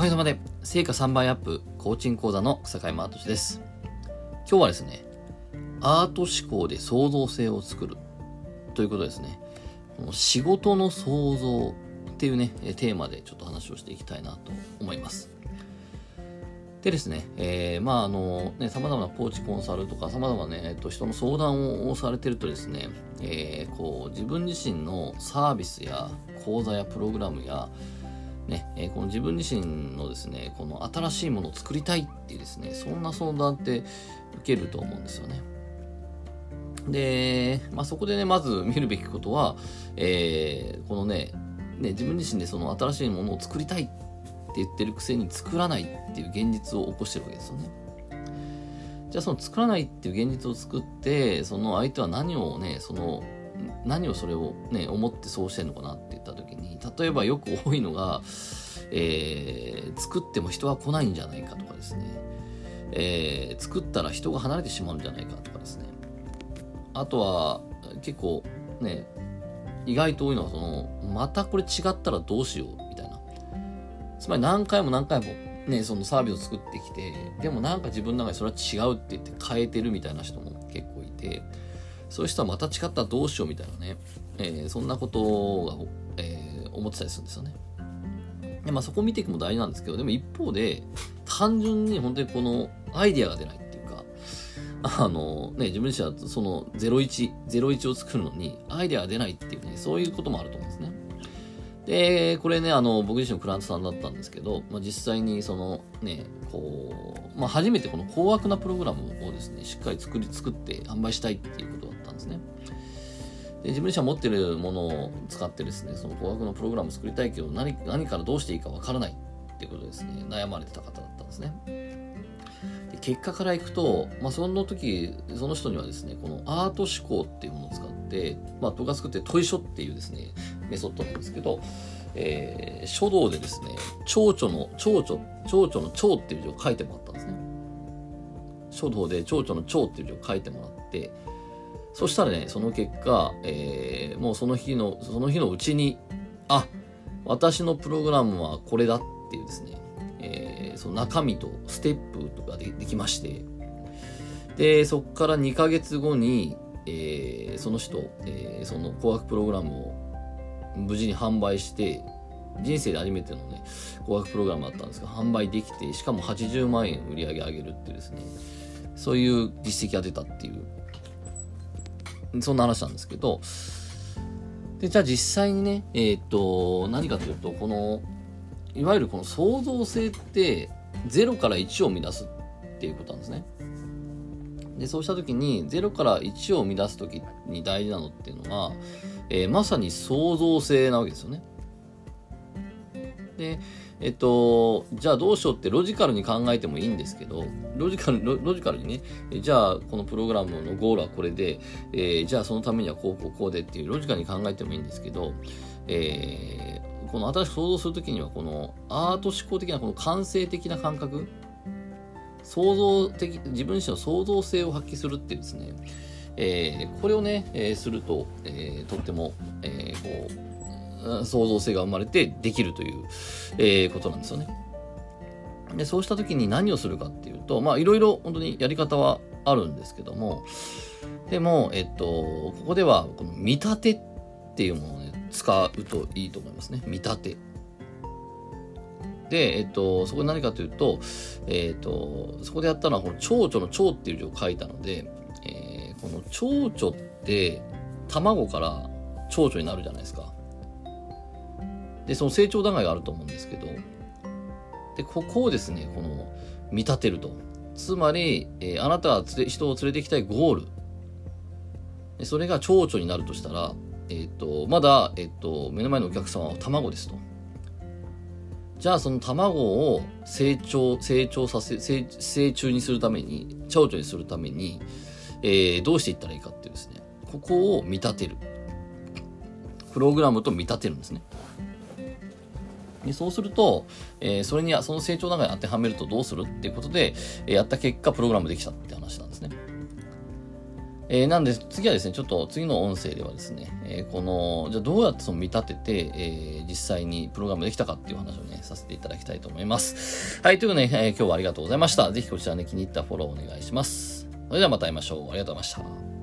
かげさまで成果3倍アップコーチング講座の草海真俊です。今日はですね、アート思考で創造性を作るということですね。この仕事の創造っていうね、テーマでちょっと話をしていきたいなと思います。でですね、えー、まああのね、様々なコーチコンサルとか様々なね、えっと、人の相談をされてるとですね、えー、こう、自分自身のサービスや講座やプログラムや、ね、えーこの自分自身のですね、この新しいものを作りたいっていうですね、そんな相談って受けると思うんですよね。で、まあ、そこでね、まず見るべきことは、えーこのね、ね、自分自身でその新しいものを作りたいって言ってるくせに作らないっていう現実を起こしてるわけですよね。じゃあその作らないっていう現実を作って、その相手は何をね、その、何をそれをね、思ってそうしてんのかなって言った時に、例えばよく多いのが、えー作っても人が来ないんじゃないかとかですね、えー作ったら人が離れてしまうんじゃないかとかですね、あとは結構ね、意外と多いのはその、またこれ違ったらどうしようみたいな。つまり何回も何回もね、そのサービスを作ってきて、でもなんか自分の中でそれは違うって言って変えてるみたいな人も結構いて、そういう人はまた違ったらどうしようみたいなね、えーそんなことが、えー思ってたりするんですよね。でまあそこを見ていくも大事なんですけど、でも一方で、単純に本当にこのアイディアが出ないっていうか、あのね、自分自身はその01、01を作るのにアイデアが出ないっていうね、そういうこともあると思うんですね。で、これね、あの、僕自身のクラントさんだったんですけど、まあ、実際にそのね、こう、まあ、初めてこの高額なプログラムをですね、しっかり作り、作って販売したいっていうことだったんですね。で自分自身は持ってるものを使ってですね、その高額のプログラムを作りたいけど、何、何からどうしていいかわからないっていうことですね、悩まれてた方だったんですね。で結果からいくと、まあ、その時その人にはですねこのアート思考っていうものを使って、まあ、僕が作ってる問い書っていうですねメソッドなんですけど、えー書道でですね蝶々の蝶々蝶々の蝶っていう字を書いてもらったんですね。書道で蝶々の蝶っていう字を書いてもらってそしたらねその結果、えーもうその日のその日のうちにあ私のプログラムはこれだっていうですねえーその中身とステップとかでできまして、で、そこから2ヶ月後に、えーその人、えーその高額プログラムを無事に販売して、人生で初めてのね、高額プログラムだったんですが、販売できて、しかも80万円売り上げ上げるってですね、そういう実績が出たっていう、そんな話なんですけど、で、じゃあ実際にね、えーっと、何かというと、この、いわゆるこの創造性って0から1を生み出すっていうことなんですね。でそうした時に0から1を生み出す時に大事なのっていうのは、えーまさに創造性なわけですよね。でえっとじゃあどうしようってロジカルに考えてもいいんですけどロジカルロジカルにねじゃあこのプログラムのゴールはこれで、えーじゃあそのためにはこうこうこうでっていうロジカルに考えてもいいんですけど、えーこの新しく想像するときにはこのアート思考的なこの感性的な感覚創造的自分自身の創造性を発揮するっていうですね、えーこれをね、えーすると、えーとっても、えこう創造性が生まれてできるという、えことなんですよね。でそうした時に何をするかっていうとまあいろいろ本当にやり方はあるんですけどもでも、えっと、ここではこの見立てっていうものをね使うといいと思いますね見立て。で、えっと、そこで何かというと、えっと、そこでやったのは、この蝶々の蝶っていう字を書いたので、この蝶々って、卵から蝶々になるじゃないですか。で、その成長段階があると思うんですけど、で、ここをですね、この、見立てると。つまり、えーあなたが人を連れて行きたいゴール。でそれが蝶々になるとしたら、えっ、と、まだ、えっ、と、目の前のお客様は卵ですと。じゃあその卵を成長、成長させ、成成虫にするために、蝶々にするために、えー、どうしていったらいいかっていうですね、ここを見立てる。プログラムと見立てるんですね。でそうすると、えー、それに、その成長の中に当てはめるとどうするっていうことで、えー、やった結果、プログラムできたって話なんですね。えー、なんで、次はですね、ちょっと次の音声ではですね、えこの、じゃあどうやってその見立てて、え実際にプログラムできたかっていう話をね、させていただきたいと思います。はい、ということで、ね、え今日はありがとうございました。ぜひこちらね、気に入ったフォローお願いします。それではまた会いましょう。ありがとうございました。